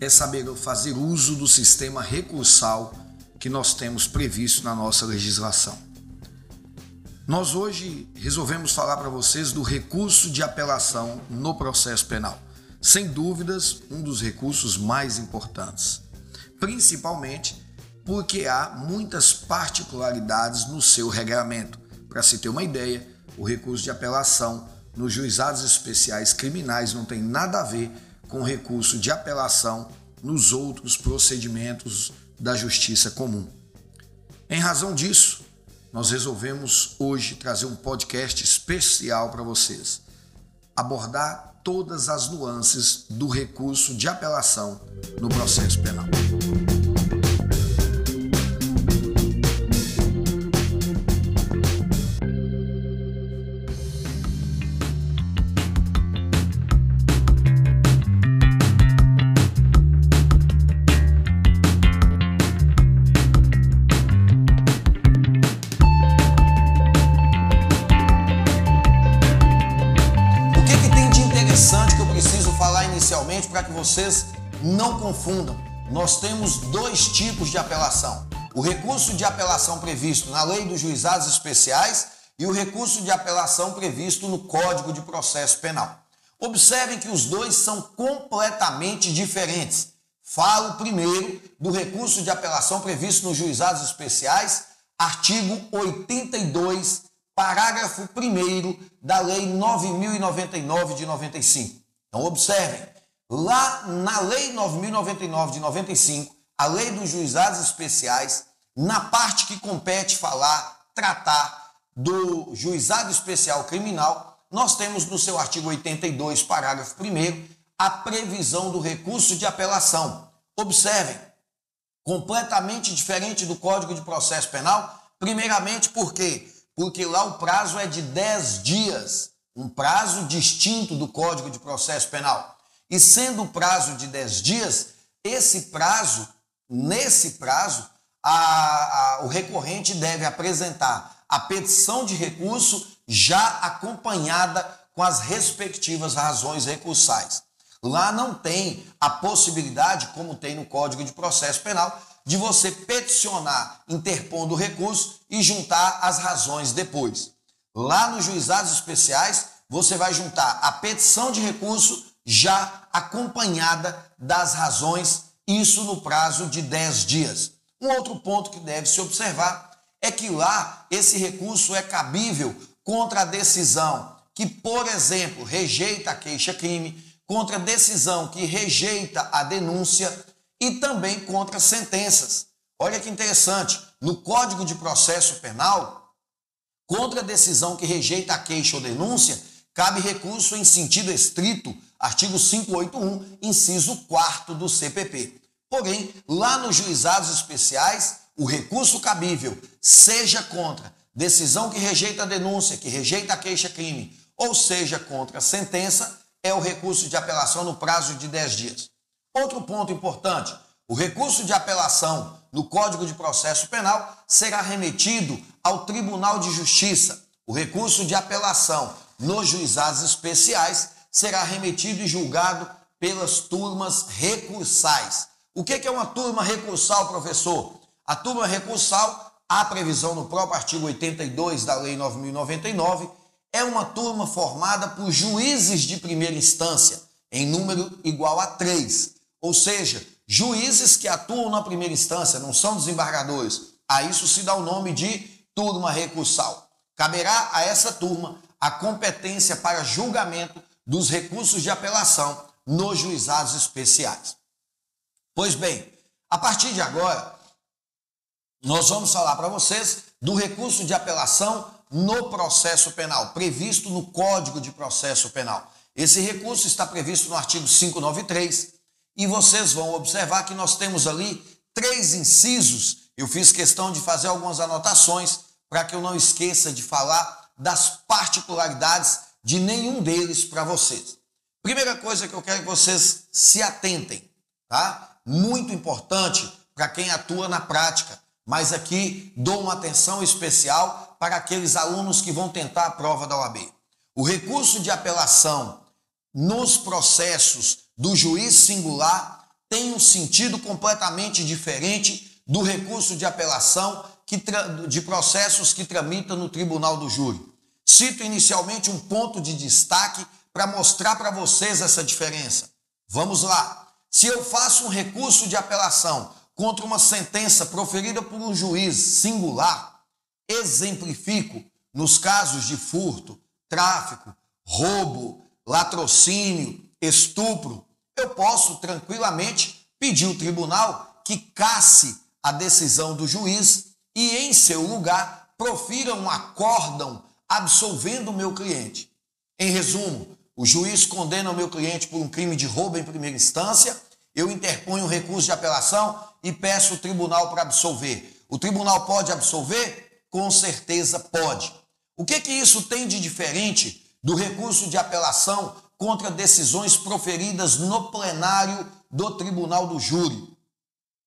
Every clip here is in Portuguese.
é saber fazer uso do sistema recursal que nós temos previsto na nossa legislação. Nós hoje resolvemos falar para vocês do recurso de apelação no processo penal. Sem dúvidas, um dos recursos mais importantes, principalmente porque há muitas particularidades no seu regramento. Para se ter uma ideia, o recurso de apelação nos juizados especiais criminais não tem nada a ver com recurso de apelação nos outros procedimentos da justiça comum. Em razão disso, nós resolvemos hoje trazer um podcast especial para vocês, abordar todas as nuances do recurso de apelação no processo penal. Confundam. Nós temos dois tipos de apelação: o recurso de apelação previsto na Lei dos Juizados Especiais e o recurso de apelação previsto no Código de Processo Penal. Observem que os dois são completamente diferentes. Falo primeiro do recurso de apelação previsto nos Juizados Especiais, artigo 82, parágrafo 1 da Lei 9099 de 95. Então, observem, Lá na Lei 9099 de 95, a Lei dos Juizados Especiais, na parte que compete falar, tratar do juizado especial criminal, nós temos no seu artigo 82, parágrafo 1, a previsão do recurso de apelação. Observem, completamente diferente do Código de Processo Penal, primeiramente por quê? Porque lá o prazo é de 10 dias, um prazo distinto do Código de Processo Penal. E sendo o prazo de 10 dias, esse prazo, nesse prazo, a, a, o recorrente deve apresentar a petição de recurso já acompanhada com as respectivas razões recursais. Lá não tem a possibilidade, como tem no Código de Processo Penal, de você peticionar interpondo o recurso e juntar as razões depois. Lá nos juizados especiais, você vai juntar a petição de recurso já acompanhada das razões, isso no prazo de 10 dias. Um outro ponto que deve se observar é que lá esse recurso é cabível contra a decisão que, por exemplo, rejeita a queixa-crime, contra a decisão que rejeita a denúncia e também contra sentenças. Olha que interessante, no Código de Processo Penal, contra a decisão que rejeita a queixa ou denúncia, cabe recurso em sentido estrito artigo 581, inciso 4 do CPP. Porém, lá nos juizados especiais, o recurso cabível, seja contra decisão que rejeita a denúncia, que rejeita a queixa-crime, ou seja contra a sentença, é o recurso de apelação no prazo de 10 dias. Outro ponto importante: o recurso de apelação no Código de Processo Penal será remetido ao Tribunal de Justiça. O recurso de apelação nos juizados especiais será remetido e julgado pelas turmas recursais. O que é uma turma recursal, professor? A turma recursal, a previsão no próprio artigo 82 da Lei 9099, é uma turma formada por juízes de primeira instância, em número igual a três. Ou seja, juízes que atuam na primeira instância, não são desembargadores. A isso se dá o nome de turma recursal. Caberá a essa turma a competência para julgamento dos recursos de apelação nos juizados especiais. Pois bem, a partir de agora, nós vamos falar para vocês do recurso de apelação no processo penal, previsto no Código de Processo Penal. Esse recurso está previsto no artigo 593 e vocês vão observar que nós temos ali três incisos. Eu fiz questão de fazer algumas anotações para que eu não esqueça de falar das particularidades de nenhum deles para vocês. Primeira coisa que eu quero que vocês se atentem, tá? Muito importante para quem atua na prática, mas aqui dou uma atenção especial para aqueles alunos que vão tentar a prova da OAB. O recurso de apelação nos processos do juiz singular tem um sentido completamente diferente do recurso de apelação que de processos que tramitam no tribunal do júri. Cito inicialmente um ponto de destaque para mostrar para vocês essa diferença. Vamos lá. Se eu faço um recurso de apelação contra uma sentença proferida por um juiz singular, exemplifico nos casos de furto, tráfico, roubo, latrocínio, estupro, eu posso tranquilamente pedir ao tribunal que casse a decisão do juiz e, em seu lugar, profira um acórdão absolvendo o meu cliente. Em resumo, o juiz condena o meu cliente por um crime de roubo em primeira instância, eu interponho um recurso de apelação e peço o tribunal para absolver. O tribunal pode absolver? Com certeza pode. O que que isso tem de diferente do recurso de apelação contra decisões proferidas no plenário do tribunal do júri?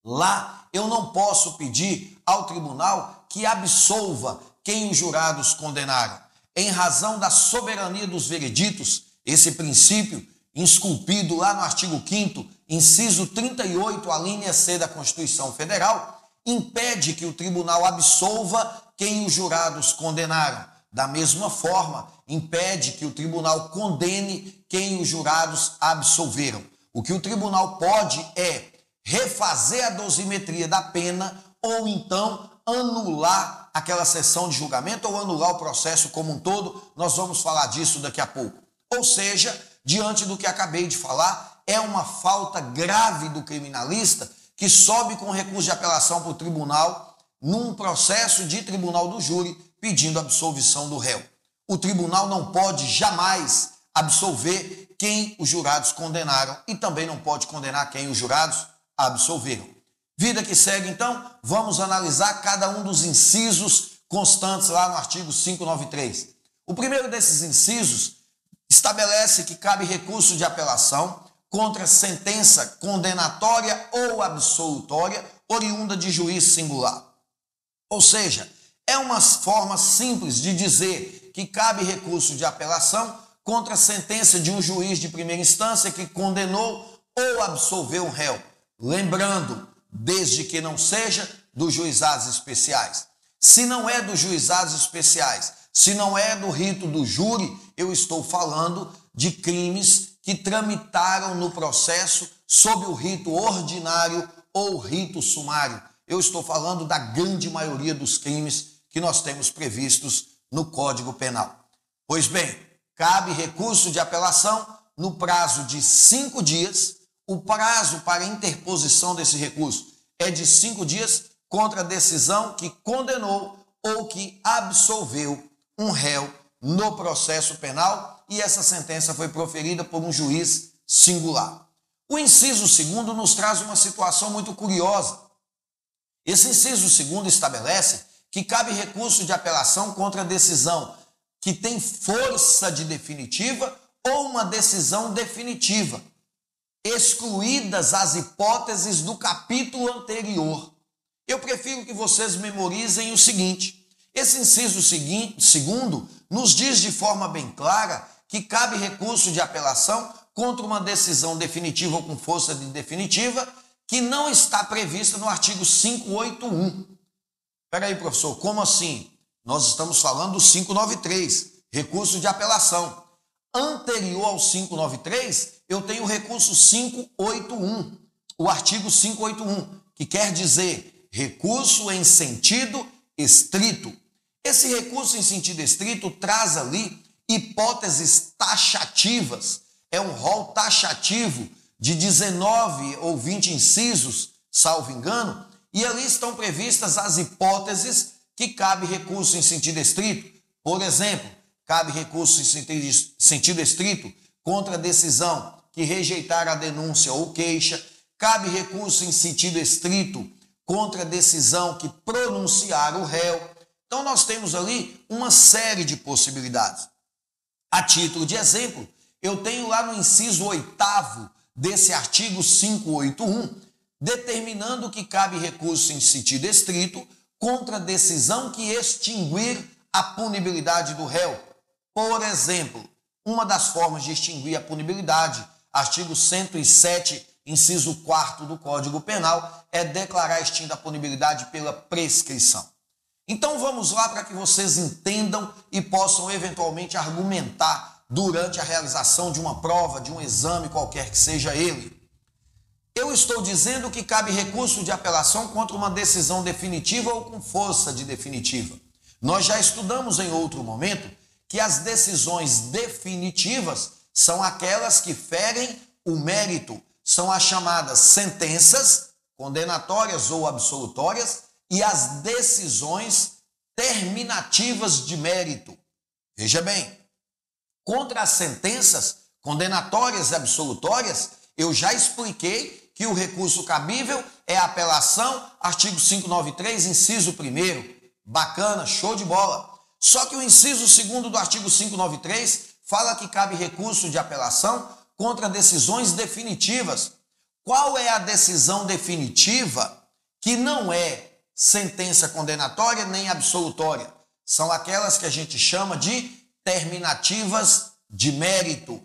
Lá eu não posso pedir ao tribunal que absolva quem os jurados condenaram. Em razão da soberania dos vereditos, esse princípio, esculpido lá no artigo 5, inciso 38, a linha C da Constituição Federal, impede que o tribunal absolva quem os jurados condenaram. Da mesma forma, impede que o tribunal condene quem os jurados absolveram. O que o tribunal pode é refazer a dosimetria da pena ou então anular aquela sessão de julgamento ou anular o processo como um todo. Nós vamos falar disso daqui a pouco. Ou seja, diante do que acabei de falar, é uma falta grave do criminalista que sobe com recurso de apelação para o tribunal num processo de tribunal do júri pedindo absolvição do réu. O tribunal não pode jamais absolver quem os jurados condenaram e também não pode condenar quem os jurados absolveram. Vida que segue, então, vamos analisar cada um dos incisos constantes lá no artigo 593. O primeiro desses incisos estabelece que cabe recurso de apelação contra sentença condenatória ou absolutória oriunda de juiz singular. Ou seja, é uma forma simples de dizer que cabe recurso de apelação contra a sentença de um juiz de primeira instância que condenou ou absolveu um réu. Lembrando, desde que não seja dos juizados especiais. Se não é dos juizados especiais, se não é do rito do júri, eu estou falando de crimes que tramitaram no processo sob o rito ordinário ou rito sumário. Eu estou falando da grande maioria dos crimes que nós temos previstos no Código Penal. Pois bem, cabe recurso de apelação no prazo de cinco dias o prazo para interposição desse recurso é de cinco dias contra a decisão que condenou ou que absolveu um réu no processo penal e essa sentença foi proferida por um juiz singular. O inciso segundo nos traz uma situação muito curiosa. Esse inciso segundo estabelece que cabe recurso de apelação contra a decisão que tem força de definitiva ou uma decisão definitiva excluídas as hipóteses do capítulo anterior. Eu prefiro que vocês memorizem o seguinte: esse inciso seguinte, segundo nos diz de forma bem clara que cabe recurso de apelação contra uma decisão definitiva ou com força de definitiva que não está prevista no artigo 581. Espera aí, professor, como assim? Nós estamos falando do 593, recurso de apelação. Anterior ao 593, eu tenho o recurso 581, o artigo 581, que quer dizer recurso em sentido estrito. Esse recurso em sentido estrito traz ali hipóteses taxativas. É um rol taxativo de 19 ou 20 incisos, salvo engano, e ali estão previstas as hipóteses que cabe recurso em sentido estrito. Por exemplo, cabe recurso em sentido, estrito contra a decisão que rejeitar a denúncia ou queixa, cabe recurso em sentido estrito contra a decisão que pronunciar o réu. Então, nós temos ali uma série de possibilidades. A título de exemplo, eu tenho lá no inciso oitavo desse artigo 581, determinando que cabe recurso em sentido estrito contra a decisão que extinguir a punibilidade do réu. Por exemplo, uma das formas de extinguir a punibilidade artigo 107, inciso 4 do Código Penal, é declarar extinta a punibilidade pela prescrição. Então vamos lá para que vocês entendam e possam eventualmente argumentar durante a realização de uma prova, de um exame, qualquer que seja ele. Eu estou dizendo que cabe recurso de apelação contra uma decisão definitiva ou com força de definitiva. Nós já estudamos em outro momento que as decisões definitivas são aquelas que ferem o mérito, são as chamadas sentenças condenatórias ou absolutórias e as decisões terminativas de mérito. Veja bem, contra as sentenças condenatórias e absolutórias, eu já expliquei que o recurso cabível é a apelação, artigo 593, inciso 1. Bacana, show de bola. Só que o inciso 2 do artigo 593 fala que cabe recurso de apelação contra decisões definitivas. Qual é a decisão definitiva que não é sentença condenatória nem absolutória? São aquelas que a gente chama de terminativas de mérito.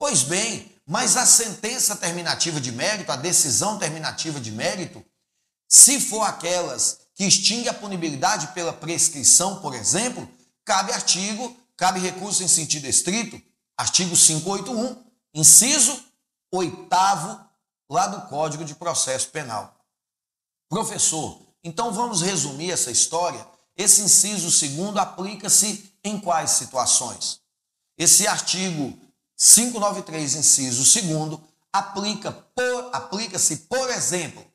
Pois bem, mas a sentença terminativa de mérito, a decisão terminativa de mérito, se for aquelas que extingue a punibilidade pela prescrição, por exemplo, cabe artigo, cabe recurso em sentido estrito, artigo 581, inciso 8 lá do Código de Processo Penal. Professor, então vamos resumir essa história. Esse inciso segundo aplica-se em quais situações? Esse artigo 593, inciso segundo, aplica por aplica-se, por exemplo,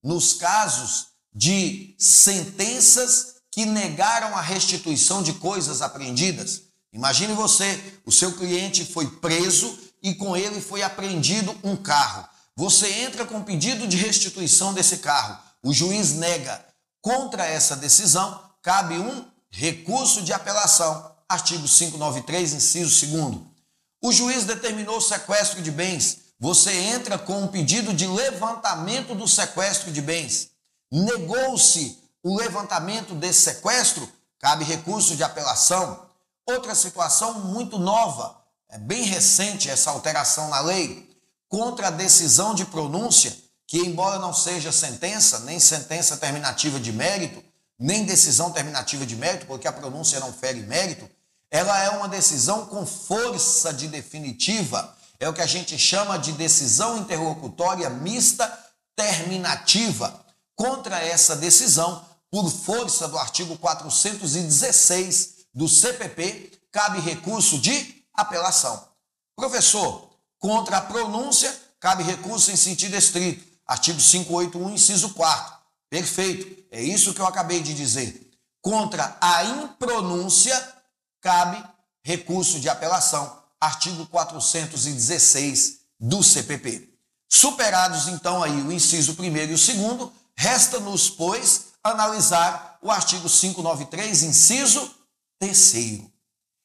nos casos de sentenças que negaram a restituição de coisas apreendidas. Imagine você, o seu cliente foi preso e com ele foi apreendido um carro. Você entra com pedido de restituição desse carro. O juiz nega. Contra essa decisão, cabe um recurso de apelação. Artigo 593, inciso 2. O juiz determinou o sequestro de bens. Você entra com um pedido de levantamento do sequestro de bens. Negou-se o levantamento desse sequestro, cabe recurso de apelação. Outra situação muito nova, é bem recente essa alteração na lei, contra a decisão de pronúncia, que embora não seja sentença, nem sentença terminativa de mérito, nem decisão terminativa de mérito, porque a pronúncia não fere mérito, ela é uma decisão com força de definitiva, é o que a gente chama de decisão interlocutória mista terminativa. Contra essa decisão, por força do artigo 416 do CPP, cabe recurso de apelação. Professor, contra a pronúncia, cabe recurso em sentido estrito. Artigo 581, inciso 4. Perfeito, é isso que eu acabei de dizer. Contra a impronúncia, cabe recurso de apelação. Artigo 416 do CPP. Superados então aí o inciso primeiro e o segundo, resta-nos, pois, analisar o artigo 593, inciso terceiro.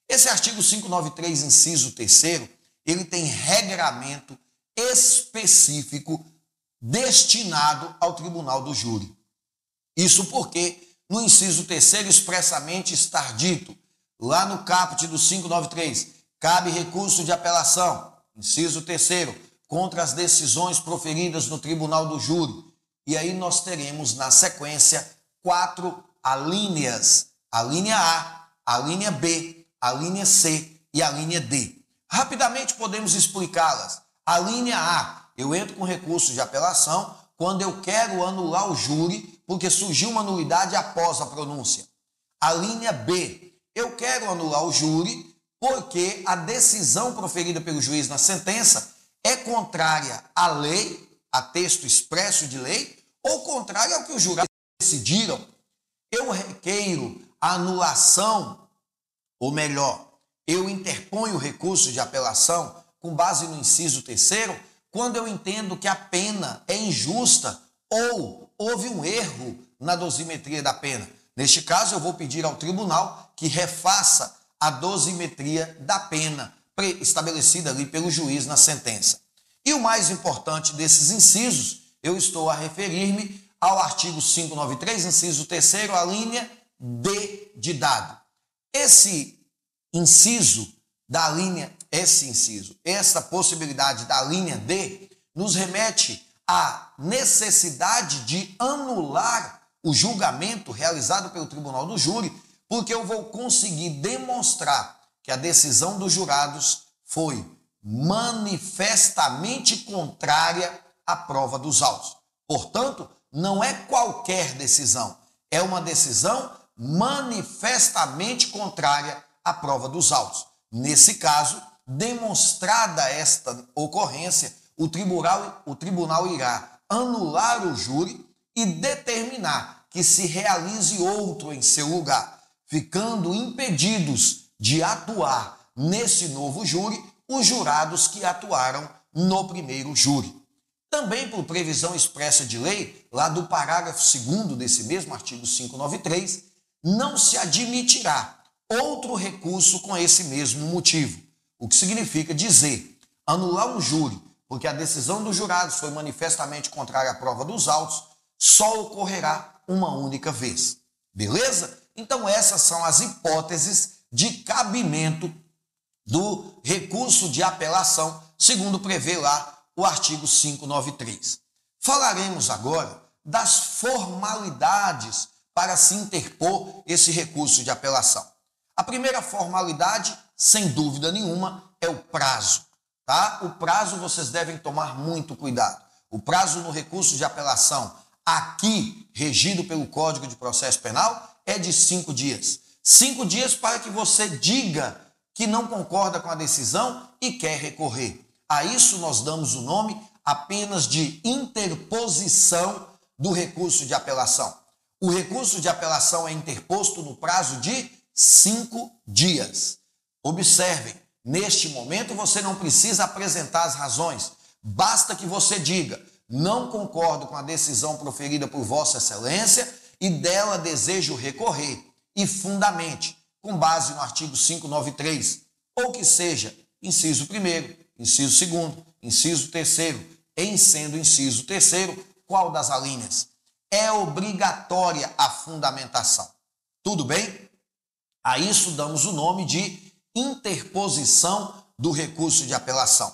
Esse artigo 593, inciso terceiro, ele tem regramento específico destinado ao tribunal do júri. Isso porque no inciso terceiro expressamente está dito, lá no caput do 593, cabe recurso de apelação, inciso terceiro, contra as decisões proferidas no tribunal do júri. E aí nós teremos na sequência quatro alíneas: a linha A, a linha B, a linha C e a linha D. Rapidamente podemos explicá-las. A linha A, eu entro com recurso de apelação quando eu quero anular o júri porque surgiu uma nulidade após a pronúncia. A linha B, eu quero anular o júri porque a decisão proferida pelo juiz na sentença é contrária à lei, a texto expresso de lei, ou contrária ao que os jurados decidiram, eu requeiro anulação, ou melhor, eu interponho recurso de apelação com base no inciso terceiro, quando eu entendo que a pena é injusta ou houve um erro na dosimetria da pena. Neste caso, eu vou pedir ao tribunal que refaça a dosimetria da pena estabelecida ali pelo juiz na sentença. E o mais importante desses incisos, eu estou a referir-me ao artigo 593, inciso 3 a linha D de dado. Esse inciso da linha, esse inciso, essa possibilidade da linha D, nos remete à necessidade de anular o julgamento realizado pelo tribunal do júri, porque eu vou conseguir demonstrar que a decisão dos jurados foi manifestamente contrária à prova dos autos. Portanto, não é qualquer decisão, é uma decisão manifestamente contrária à prova dos autos. Nesse caso, demonstrada esta ocorrência, o tribunal, o tribunal irá anular o júri e determinar que se realize outro em seu lugar, ficando impedidos de atuar nesse novo júri os jurados que atuaram no primeiro júri. Também por previsão expressa de lei, lá do parágrafo 2 desse mesmo artigo 593, não se admitirá outro recurso com esse mesmo motivo. O que significa dizer, anular um júri, porque a decisão dos jurados foi manifestamente contrária à prova dos autos, só ocorrerá uma única vez. Beleza? Então, essas são as hipóteses de cabimento do recurso de apelação, segundo prevê lá o artigo 593. Falaremos agora das formalidades para se interpor esse recurso de apelação. A primeira formalidade, sem dúvida nenhuma, é o prazo. Tá? O prazo vocês devem tomar muito cuidado. O prazo no recurso de apelação, aqui regido pelo Código de Processo Penal, é de cinco dias. Cinco dias para que você diga que não concorda com a decisão e quer recorrer. A isso nós damos o nome apenas de interposição do recurso de apelação. O recurso de apelação é interposto no prazo de cinco dias. Observem, neste momento você não precisa apresentar as razões, basta que você diga: não concordo com a decisão proferida por Vossa Excelência e dela desejo recorrer, e fundamente, com base no artigo 593, ou que seja inciso 1, inciso 2, inciso 3, em sendo inciso 3, qual das alíneas? É obrigatória a fundamentação. Tudo bem? A isso damos o nome de interposição do recurso de apelação.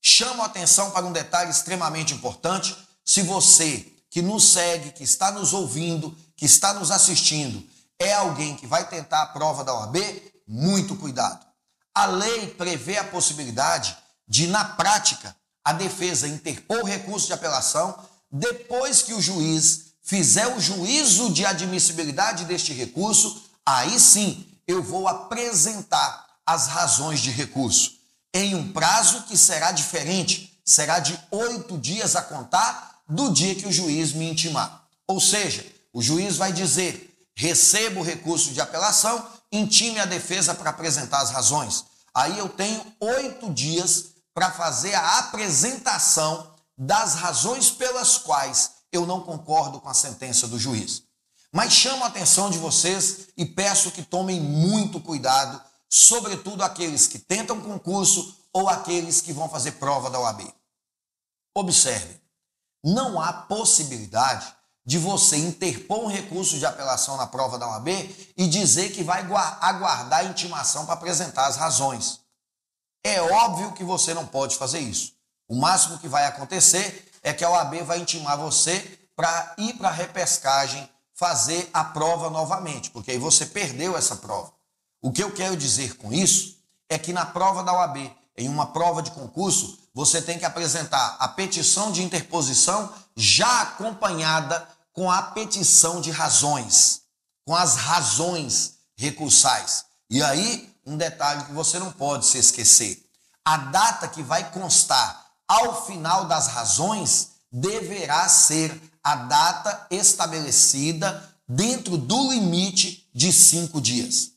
Chamo a atenção para um detalhe extremamente importante. Se você que nos segue, que está nos ouvindo, que está nos assistindo, é alguém que vai tentar a prova da OAB, muito cuidado. A lei prevê a possibilidade de, na prática, a defesa interpor recurso de apelação depois que o juiz fizer o juízo de admissibilidade deste recurso, aí sim eu vou apresentar as razões de recurso em um prazo que será diferente, será de oito dias a contar do dia que o juiz me intimar. Ou seja, o juiz vai dizer: recebo o recurso de apelação, intime a defesa para apresentar as razões. Aí eu tenho oito dias para fazer a apresentação das razões pelas quais eu não concordo com a sentença do juiz. Mas chamo a atenção de vocês e peço que tomem muito cuidado, sobretudo aqueles que tentam concurso ou aqueles que vão fazer prova da OAB. Observe, não há possibilidade de você interpor um recurso de apelação na prova da OAB e dizer que vai aguardar a intimação para apresentar as razões. É óbvio que você não pode fazer isso. O máximo que vai acontecer é que a OAB vai intimar você para ir para a repescagem fazer a prova novamente, porque aí você perdeu essa prova. O que eu quero dizer com isso é que na prova da OAB, em uma prova de concurso, você tem que apresentar a petição de interposição já acompanhada com a petição de razões, com as razões recursais. E aí, um detalhe que você não pode se esquecer: a data que vai constar ao final das razões, deverá ser a data estabelecida dentro do limite de cinco dias.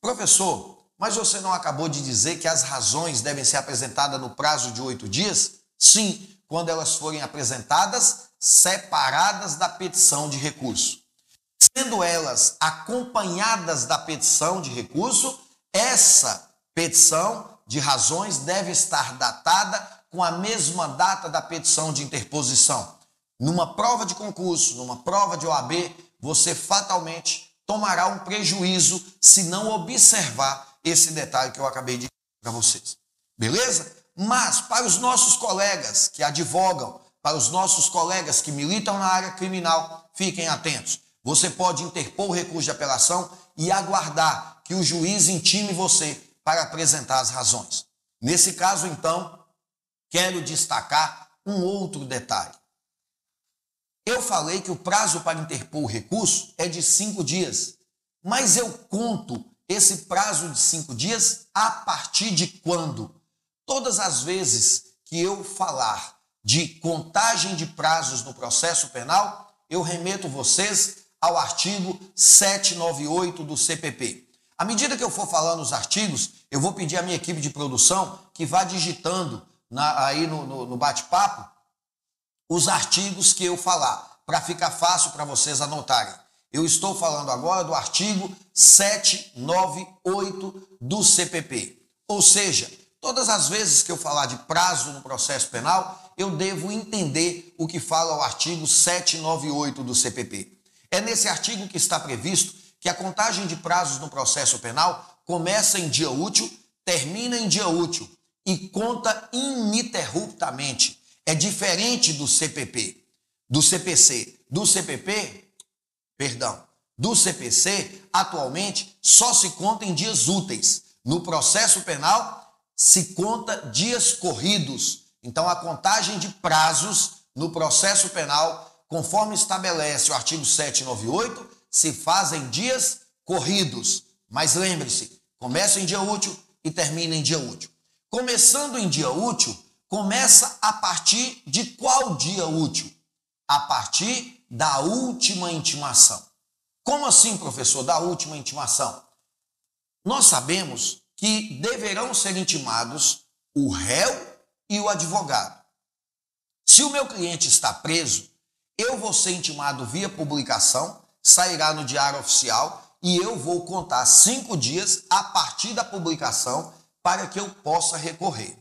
Professor, mas você não acabou de dizer que as razões devem ser apresentadas no prazo de oito dias? Sim, quando elas forem apresentadas separadas da petição de recurso. Sendo elas acompanhadas da petição de recurso, essa petição de razões deve estar datada com a mesma data da petição de interposição. Numa prova de concurso, numa prova de OAB, você fatalmente tomará um prejuízo se não observar esse detalhe que eu acabei de para vocês. Beleza? Mas para os nossos colegas que advogam, para os nossos colegas que militam na área criminal, fiquem atentos. Você pode interpor o recurso de apelação e aguardar que o juiz intime você para apresentar as razões. Nesse caso, então, quero destacar um outro detalhe. Eu falei que o prazo para interpor o recurso é de cinco dias, mas eu conto esse prazo de cinco dias a partir de quando? Todas as vezes que eu falar de contagem de prazos no processo penal, eu remeto vocês ao artigo 798 do CPP. À medida que eu for falando os artigos, eu vou pedir à minha equipe de produção que vá digitando na, aí no, no, no bate-papo os artigos que eu falar, para ficar fácil para vocês anotarem. Eu estou falando agora do artigo 798 do CPP. Ou seja, todas as vezes que eu falar de prazo no processo penal, eu devo entender o que fala o artigo 798 do CPP. É nesse artigo que está previsto que a contagem de prazos no processo penal começa em dia útil, termina em dia útil e conta ininterruptamente. É diferente do CPP, do CPC. Do CPP, perdão, do CPC, atualmente só se conta em dias úteis. No processo penal, se conta dias corridos. Então, a contagem de prazos no processo penal, conforme estabelece o artigo 798, se faz em dias corridos. Mas lembre-se, começa em dia útil e termina em dia útil. Começando em dia útil, começa a partir de qual dia útil? A partir da última intimação. Como assim, professor, da última intimação? Nós sabemos que deverão ser intimados o réu e o advogado. Se o meu cliente está preso, eu vou ser intimado via publicação, sairá no diário oficial e eu vou contar cinco dias a partir da publicação para que eu possa recorrer.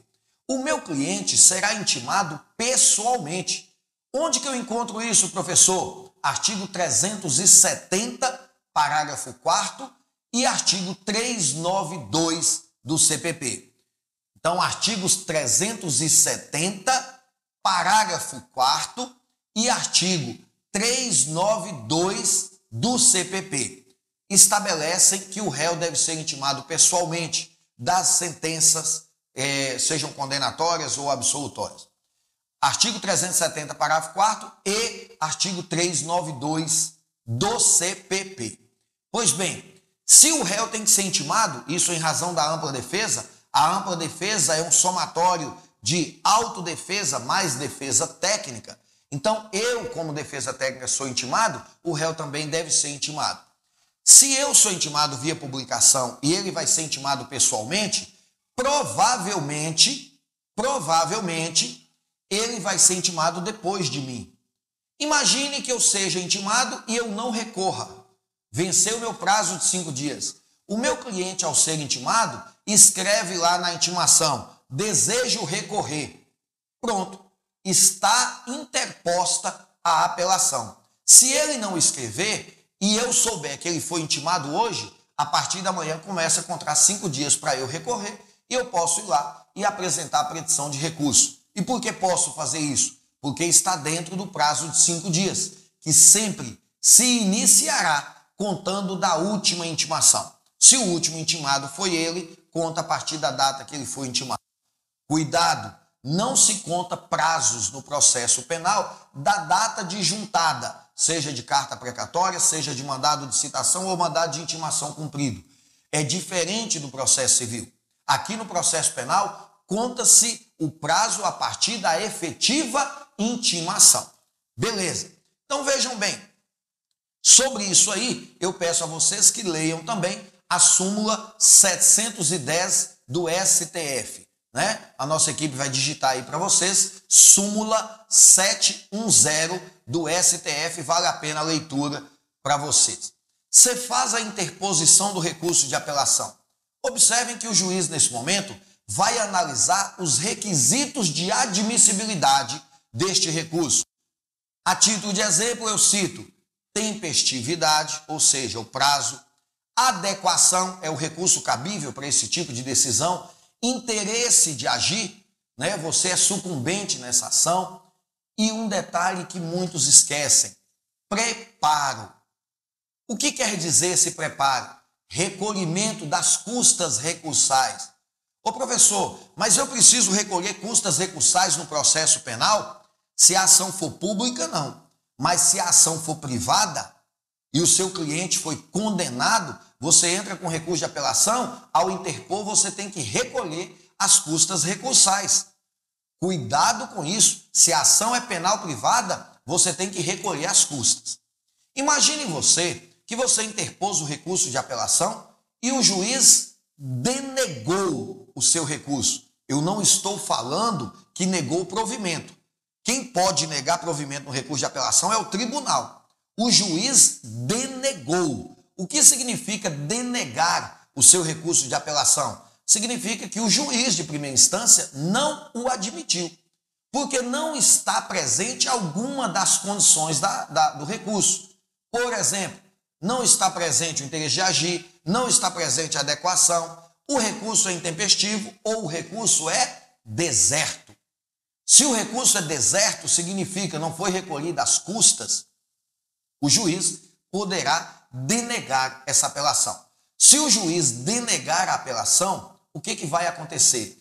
O meu cliente será intimado pessoalmente. Onde que eu encontro isso, professor? Artigo 370, parágrafo 4 e artigo 392 do CPP. Então, artigos 370, parágrafo 4 e artigo 392 do CPP estabelecem que o réu deve ser intimado pessoalmente das sentenças, eh, sejam condenatórias ou absolutórias. Artigo 370, parágrafo 4 e artigo 392 do CPP. Pois bem, se o réu tem que ser intimado, isso em razão da ampla defesa, a ampla defesa é um somatório de autodefesa mais defesa técnica. Então, eu, como defesa técnica, sou intimado, o réu também deve ser intimado. Se eu sou intimado via publicação e ele vai ser intimado pessoalmente, provavelmente, provavelmente, ele vai ser intimado depois de mim. Imagine que eu seja intimado e eu não recorra. Venceu meu prazo de cinco dias. O meu cliente, ao ser intimado, escreve lá na intimação: desejo recorrer. Pronto, está interposta a apelação. Se ele não escrever, e eu souber que ele foi intimado hoje, a partir da manhã começa a contar cinco dias para eu recorrer e eu posso ir lá e apresentar a petição de recurso. E por que posso fazer isso? Porque está dentro do prazo de cinco dias, que sempre se iniciará contando da última intimação. Se o último intimado foi ele, conta a partir da data que ele foi intimado. Cuidado, não se conta prazos no processo penal da data de juntada seja de carta precatória, seja de mandado de citação ou mandado de intimação cumprido. É diferente do processo civil. Aqui no processo penal, conta-se o prazo a partir da efetiva intimação. Beleza. Então vejam bem. Sobre isso aí, eu peço a vocês que leiam também a súmula 710 do STF. Né? A nossa equipe vai digitar aí para vocês, súmula 710 do STF, vale a pena a leitura para vocês. Você faz a interposição do recurso de apelação. Observem que o juiz, nesse momento, vai analisar os requisitos de admissibilidade deste recurso. A título de exemplo, eu cito tempestividade, ou seja, o prazo, adequação é o recurso cabível para esse tipo de decisão interesse de agir, né? Você é sucumbente nessa ação. E um detalhe que muitos esquecem: preparo. O que quer dizer esse preparo? Recolhimento das custas recursais. Ô professor, mas eu preciso recolher custas recursais no processo penal? Se a ação for pública, não. Mas se a ação for privada e o seu cliente foi condenado, você entra com recurso de apelação, ao interpor, você tem que recolher as custas recursais. Cuidado com isso. Se a ação é penal privada, você tem que recolher as custas. Imagine você que você interpôs o recurso de apelação e o juiz denegou o seu recurso. Eu não estou falando que negou o provimento. Quem pode negar provimento no recurso de apelação é o tribunal. O juiz denegou. O que significa denegar o seu recurso de apelação? Significa que o juiz de primeira instância não o admitiu, porque não está presente alguma das condições da, da, do recurso. Por exemplo, não está presente o interesse de agir, não está presente a adequação, o recurso é intempestivo ou o recurso é deserto. Se o recurso é deserto, significa não foi recolhido as custas, o juiz poderá denegar essa apelação. Se o juiz denegar a apelação, o que, que vai acontecer?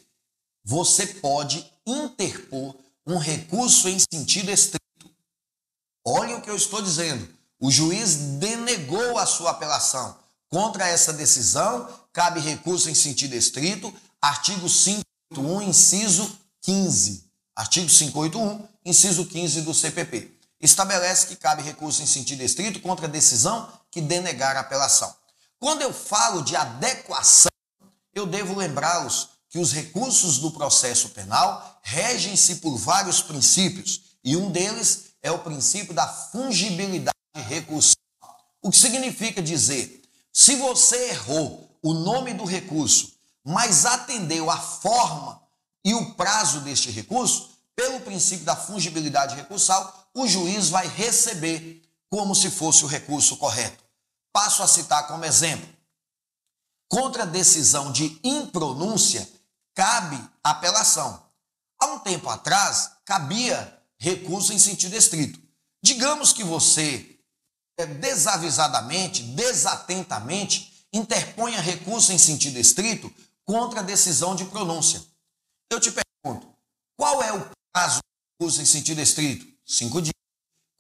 Você pode interpor um recurso em sentido estrito. Olha o que eu estou dizendo. O juiz denegou a sua apelação. Contra essa decisão, cabe recurso em sentido estrito, artigo 581, inciso 15. Artigo 581, inciso 15 do CPP. Estabelece que cabe recurso em sentido estrito contra a decisão que denegar a apelação. Quando eu falo de adequação, eu devo lembrá-los que os recursos do processo penal regem-se por vários princípios e um deles é o princípio da fungibilidade recursal. O que significa dizer, se você errou o nome do recurso, mas atendeu a forma e o prazo deste recurso, pelo princípio da fungibilidade recursal, o juiz vai receber como se fosse o recurso correto. Passo a citar como exemplo. Contra decisão de impronúncia, cabe apelação. Há um tempo atrás, cabia recurso em sentido estrito. Digamos que você, é, desavisadamente, desatentamente, interponha recurso em sentido estrito contra a decisão de pronúncia. Eu te pergunto, qual é o prazo do recurso em sentido estrito? Cinco dias.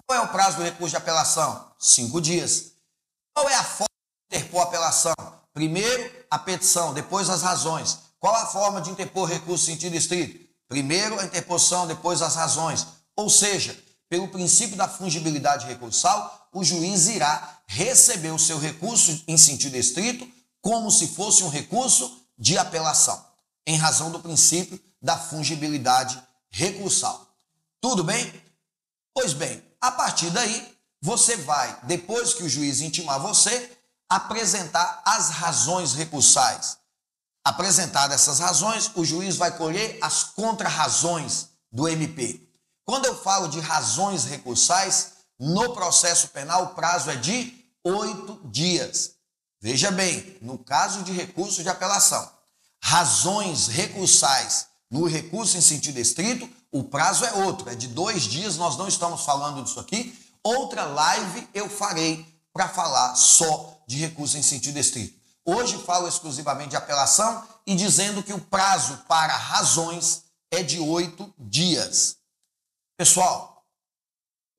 Qual é o prazo do recurso de apelação? Cinco dias. Qual é a forma de interpor apelação? Primeiro, a petição, depois as razões. Qual a forma de interpor recurso em sentido estrito? Primeiro a interposição, depois as razões. Ou seja, pelo princípio da fungibilidade recursal, o juiz irá receber o seu recurso em sentido estrito como se fosse um recurso de apelação, em razão do princípio da fungibilidade recursal. Tudo bem? Pois bem, a partir daí, você vai, depois que o juiz intimar você, apresentar as razões recursais. Apresentadas essas razões, o juiz vai colher as contrarrazões do MP. Quando eu falo de razões recursais, no processo penal o prazo é de oito dias. Veja bem, no caso de recurso de apelação, razões recursais no recurso em sentido estrito, o prazo é outro, é de dois dias. Nós não estamos falando disso aqui. Outra live eu farei para falar só de recurso em sentido estrito. Hoje falo exclusivamente de apelação e dizendo que o prazo para razões é de oito dias. Pessoal,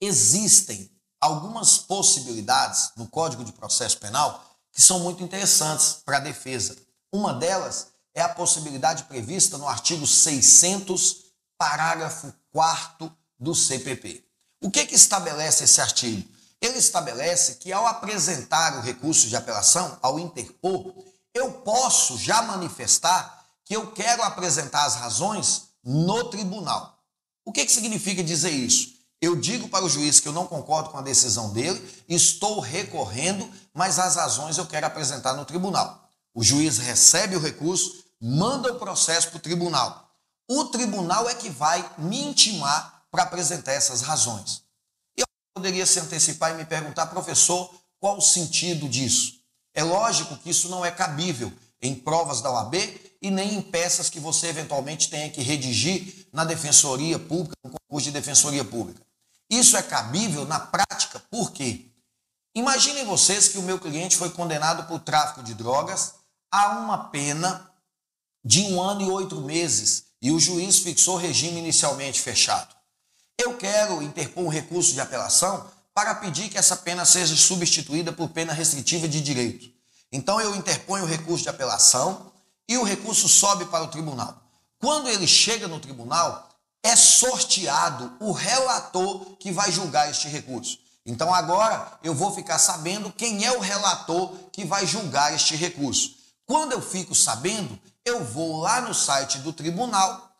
existem algumas possibilidades no Código de Processo Penal que são muito interessantes para a defesa. Uma delas é a possibilidade prevista no artigo 600, parágrafo 4 do CPP. O que, que estabelece esse artigo? Ele estabelece que ao apresentar o recurso de apelação, ao interpor, eu posso já manifestar que eu quero apresentar as razões no tribunal. O que, que significa dizer isso? Eu digo para o juiz que eu não concordo com a decisão dele, estou recorrendo, mas as razões eu quero apresentar no tribunal. O juiz recebe o recurso, manda o processo para o tribunal. O tribunal é que vai me intimar para apresentar essas razões. Poderia se antecipar e me perguntar, professor, qual o sentido disso? É lógico que isso não é cabível em provas da OAB e nem em peças que você eventualmente tenha que redigir na defensoria pública, no concurso de defensoria pública. Isso é cabível na prática, por quê? Imaginem vocês que o meu cliente foi condenado por tráfico de drogas a uma pena de um ano e oito meses e o juiz fixou regime inicialmente fechado. Eu quero interpor um recurso de apelação para pedir que essa pena seja substituída por pena restritiva de direito. Então eu interponho o recurso de apelação e o recurso sobe para o tribunal. Quando ele chega no tribunal, é sorteado o relator que vai julgar este recurso. Então agora eu vou ficar sabendo quem é o relator que vai julgar este recurso. Quando eu fico sabendo, eu vou lá no site do tribunal,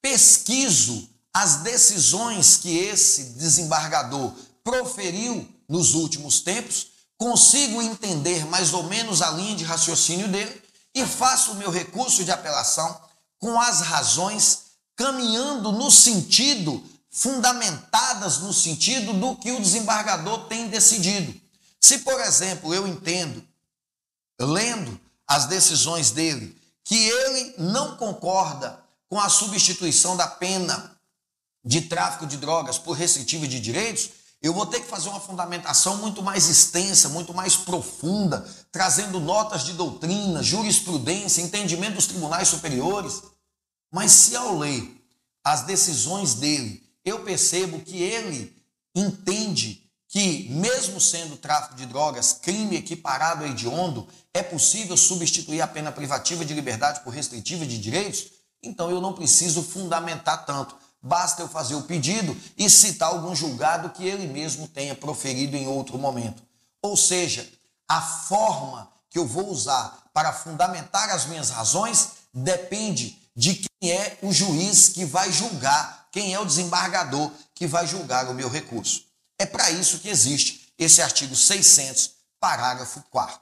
pesquiso as decisões que esse desembargador proferiu nos últimos tempos, consigo entender mais ou menos a linha de raciocínio dele e faço o meu recurso de apelação com as razões caminhando no sentido, fundamentadas no sentido do que o desembargador tem decidido. Se, por exemplo, eu entendo, lendo as decisões dele, que ele não concorda com a substituição da pena de tráfico de drogas por restritiva de direitos, eu vou ter que fazer uma fundamentação muito mais extensa, muito mais profunda, trazendo notas de doutrina, jurisprudência, entendimento dos tribunais superiores. Mas se ao ler as decisões dele, eu percebo que ele entende que, mesmo sendo tráfico de drogas crime equiparado a hediondo, é possível substituir a pena privativa de liberdade por restritiva de direitos, então eu não preciso fundamentar tanto. Basta eu fazer o pedido e citar algum julgado que ele mesmo tenha proferido em outro momento. Ou seja, a forma que eu vou usar para fundamentar as minhas razões depende de quem é o juiz que vai julgar, quem é o desembargador que vai julgar o meu recurso. É para isso que existe esse artigo 600, parágrafo 4.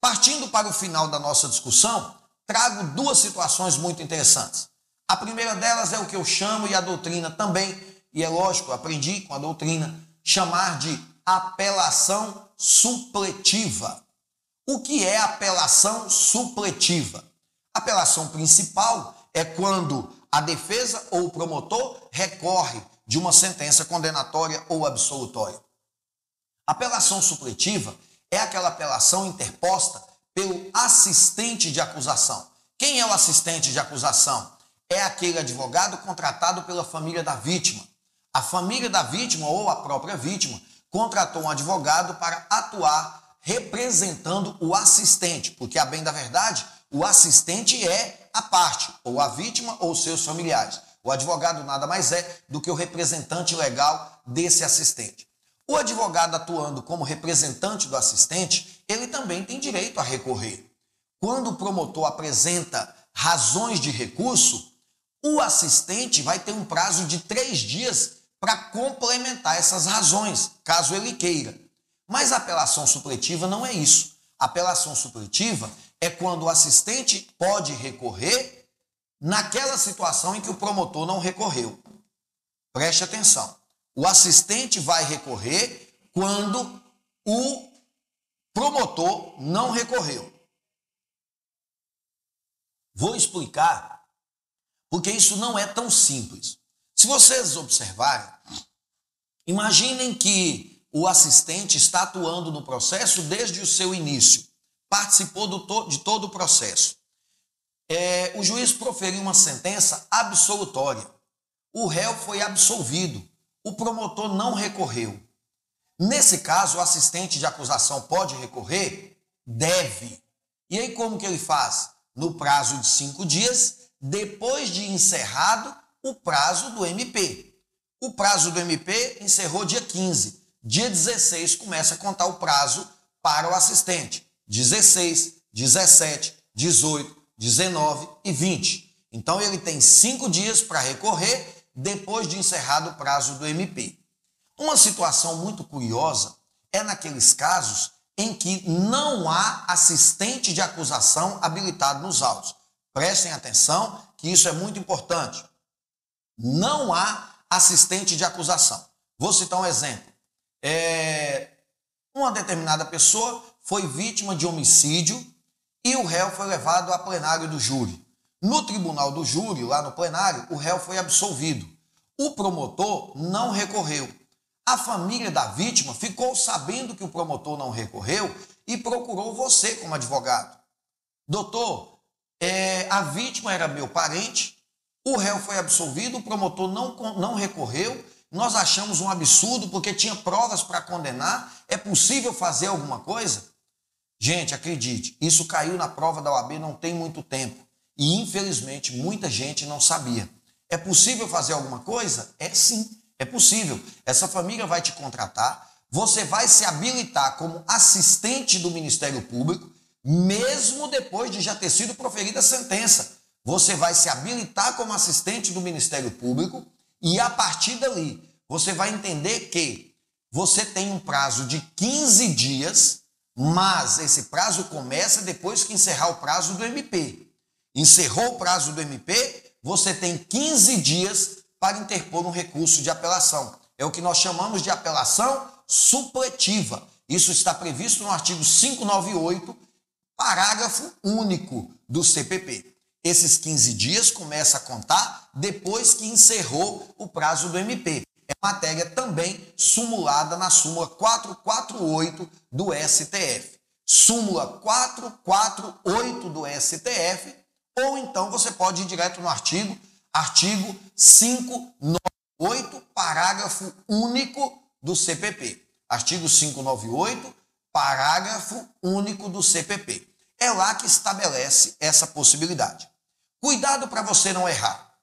Partindo para o final da nossa discussão, trago duas situações muito interessantes. A primeira delas é o que eu chamo, e a doutrina também, e é lógico, aprendi com a doutrina, chamar de apelação supletiva. O que é apelação supletiva? Apelação principal é quando a defesa ou o promotor recorre de uma sentença condenatória ou absolutória. Apelação supletiva é aquela apelação interposta pelo assistente de acusação. Quem é o assistente de acusação? É aquele advogado contratado pela família da vítima. A família da vítima ou a própria vítima contratou um advogado para atuar representando o assistente, porque a bem da verdade, o assistente é a parte, ou a vítima ou seus familiares. O advogado nada mais é do que o representante legal desse assistente. O advogado atuando como representante do assistente, ele também tem direito a recorrer. Quando o promotor apresenta razões de recurso, o assistente vai ter um prazo de três dias para complementar essas razões, caso ele queira. Mas a apelação supletiva não é isso. A apelação supletiva é quando o assistente pode recorrer naquela situação em que o promotor não recorreu. Preste atenção. O assistente vai recorrer quando o promotor não recorreu. Vou explicar porque isso não é tão simples. Se vocês observarem, imaginem que o assistente está atuando no processo desde o seu início, participou to de todo o processo. É, o juiz proferiu uma sentença absolutória. O réu foi absolvido. O promotor não recorreu. Nesse caso, o assistente de acusação pode recorrer? Deve. E aí, como que ele faz? No prazo de cinco dias, depois de encerrado o prazo do MP. O prazo do MP encerrou dia 15. Dia 16 começa a contar o prazo para o assistente. 16, 17, 18, 19 e 20. Então ele tem cinco dias para recorrer depois de encerrado o prazo do MP. Uma situação muito curiosa é naqueles casos em que não há assistente de acusação habilitado nos autos. Prestem atenção que isso é muito importante. Não há assistente de acusação. Vou citar um exemplo. É, uma determinada pessoa foi vítima de homicídio e o réu foi levado a plenário do júri. No tribunal do júri, lá no plenário, o réu foi absolvido. O promotor não recorreu. A família da vítima ficou sabendo que o promotor não recorreu e procurou você como advogado. Doutor, é, a vítima era meu parente, o réu foi absolvido, o promotor não, não recorreu, nós achamos um absurdo porque tinha provas para condenar. É possível fazer alguma coisa? Gente, acredite, isso caiu na prova da OAB não tem muito tempo. E infelizmente muita gente não sabia. É possível fazer alguma coisa? É sim, é possível. Essa família vai te contratar, você vai se habilitar como assistente do Ministério Público, mesmo depois de já ter sido proferida a sentença. Você vai se habilitar como assistente do Ministério Público e a partir dali você vai entender que você tem um prazo de 15 dias, mas esse prazo começa depois que encerrar o prazo do MP. Encerrou o prazo do MP, você tem 15 dias para interpor um recurso de apelação. É o que nós chamamos de apelação supletiva. Isso está previsto no artigo 598, parágrafo único do CPP. Esses 15 dias começa a contar depois que encerrou o prazo do MP. É matéria também sumulada na súmula 448 do STF. Súmula 448 do STF ou então você pode ir direto no artigo, artigo 598, parágrafo único do CPP. Artigo 598, parágrafo único do CPP. É lá que estabelece essa possibilidade. Cuidado para você não errar.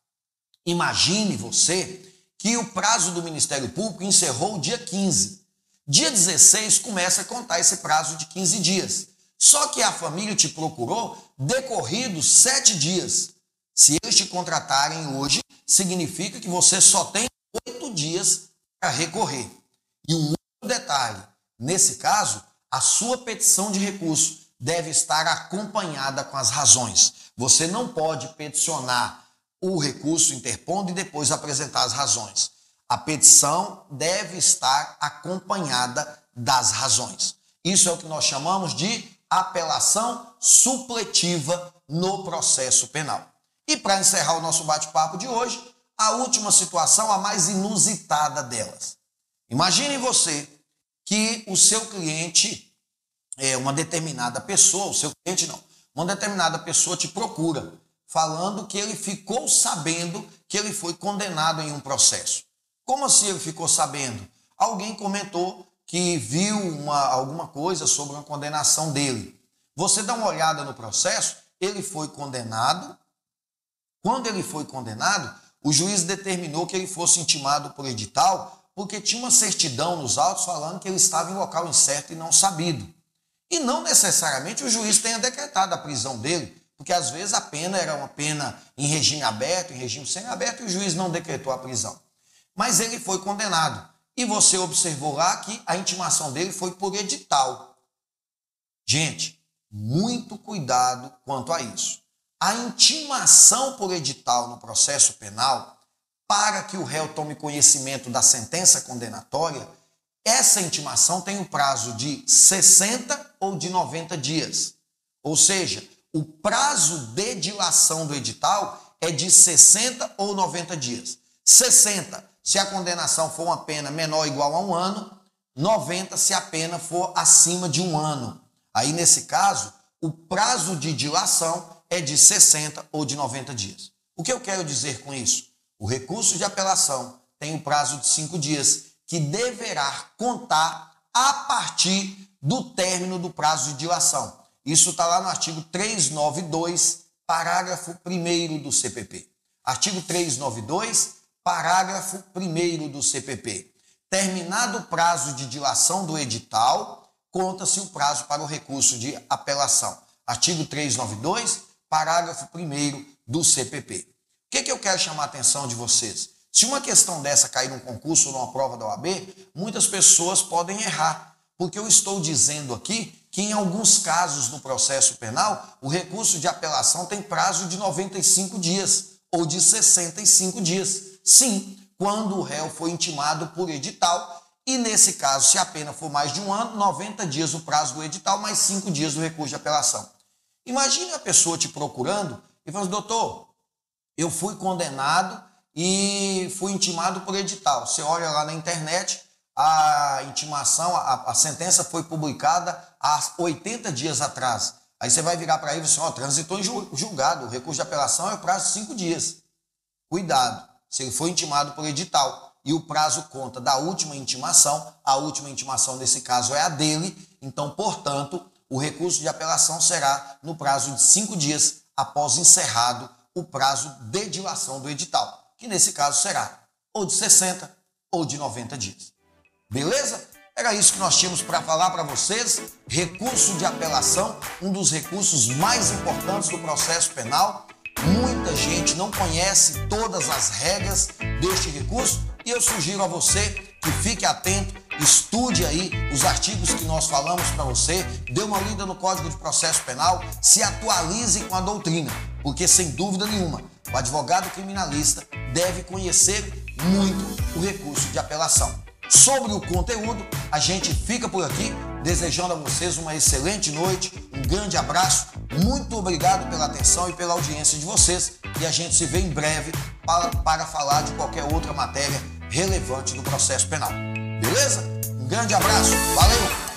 Imagine você que o prazo do Ministério Público encerrou dia 15. Dia 16 começa a contar esse prazo de 15 dias. Só que a família te procurou decorridos sete dias. Se eles te contratarem hoje, significa que você só tem oito dias para recorrer. E um outro detalhe: nesse caso, a sua petição de recurso deve estar acompanhada com as razões. Você não pode peticionar o recurso interpondo e depois apresentar as razões. A petição deve estar acompanhada das razões. Isso é o que nós chamamos de apelação supletiva no processo penal. E para encerrar o nosso bate-papo de hoje, a última situação, a mais inusitada delas. Imagine você que o seu cliente, é uma determinada pessoa, o seu cliente não, uma determinada pessoa te procura, falando que ele ficou sabendo que ele foi condenado em um processo. Como assim ele ficou sabendo? Alguém comentou que viu uma, alguma coisa sobre uma condenação dele. Você dá uma olhada no processo, ele foi condenado. Quando ele foi condenado, o juiz determinou que ele fosse intimado por edital, porque tinha uma certidão nos autos falando que ele estava em local incerto e não sabido. E não necessariamente o juiz tenha decretado a prisão dele, porque às vezes a pena era uma pena em regime aberto, em regime semi-aberto, e o juiz não decretou a prisão. Mas ele foi condenado. E você observou lá que a intimação dele foi por edital. Gente, muito cuidado quanto a isso. A intimação por edital no processo penal, para que o réu tome conhecimento da sentença condenatória, essa intimação tem um prazo de 60 ou de 90 dias. Ou seja, o prazo de dilação do edital é de 60 ou 90 dias. 60 se a condenação for uma pena menor ou igual a um ano, 90 se a pena for acima de um ano. Aí, nesse caso, o prazo de dilação é de 60 ou de 90 dias. O que eu quero dizer com isso? O recurso de apelação tem um prazo de cinco dias, que deverá contar a partir do término do prazo de dilação. Isso está lá no artigo 392, parágrafo 1 do CPP. Artigo 392, parágrafo 1 do CPP. Terminado o prazo de dilação do edital, conta-se o prazo para o recurso de apelação. Artigo 392, parágrafo 1 do CPP. O que, que eu quero chamar a atenção de vocês? Se uma questão dessa cair num concurso ou numa prova da OAB, muitas pessoas podem errar, porque eu estou dizendo aqui que em alguns casos no processo penal, o recurso de apelação tem prazo de 95 dias ou de 65 dias. Sim, quando o réu foi intimado por edital, e nesse caso, se a pena for mais de um ano, 90 dias o prazo do edital, mais 5 dias do recurso de apelação. Imagine a pessoa te procurando e assim, doutor, eu fui condenado e fui intimado por edital. Você olha lá na internet, a intimação, a, a sentença foi publicada há 80 dias atrás. Aí você vai virar para ele e assim, ó, transitou em julgado, o recurso de apelação é o prazo de cinco dias. Cuidado, se ele foi intimado por edital e o prazo conta da última intimação, a última intimação nesse caso é a dele, então, portanto, o recurso de apelação será no prazo de cinco dias após encerrado o prazo de dilação do edital, que nesse caso será ou de 60 ou de 90 dias. Beleza? Era isso que nós tínhamos para falar para vocês. Recurso de apelação, um dos recursos mais importantes do processo penal. Muita gente não conhece todas as regras deste recurso e eu sugiro a você que fique atento, estude aí os artigos que nós falamos para você, dê uma lida no Código de Processo Penal, se atualize com a doutrina, porque sem dúvida nenhuma, o advogado criminalista deve conhecer muito o recurso de apelação. Sobre o conteúdo, a gente fica por aqui, desejando a vocês uma excelente noite, um grande abraço, muito obrigado pela atenção e pela audiência de vocês e a gente se vê em breve para, para falar de qualquer outra matéria relevante do processo penal. Beleza? Um grande abraço, valeu!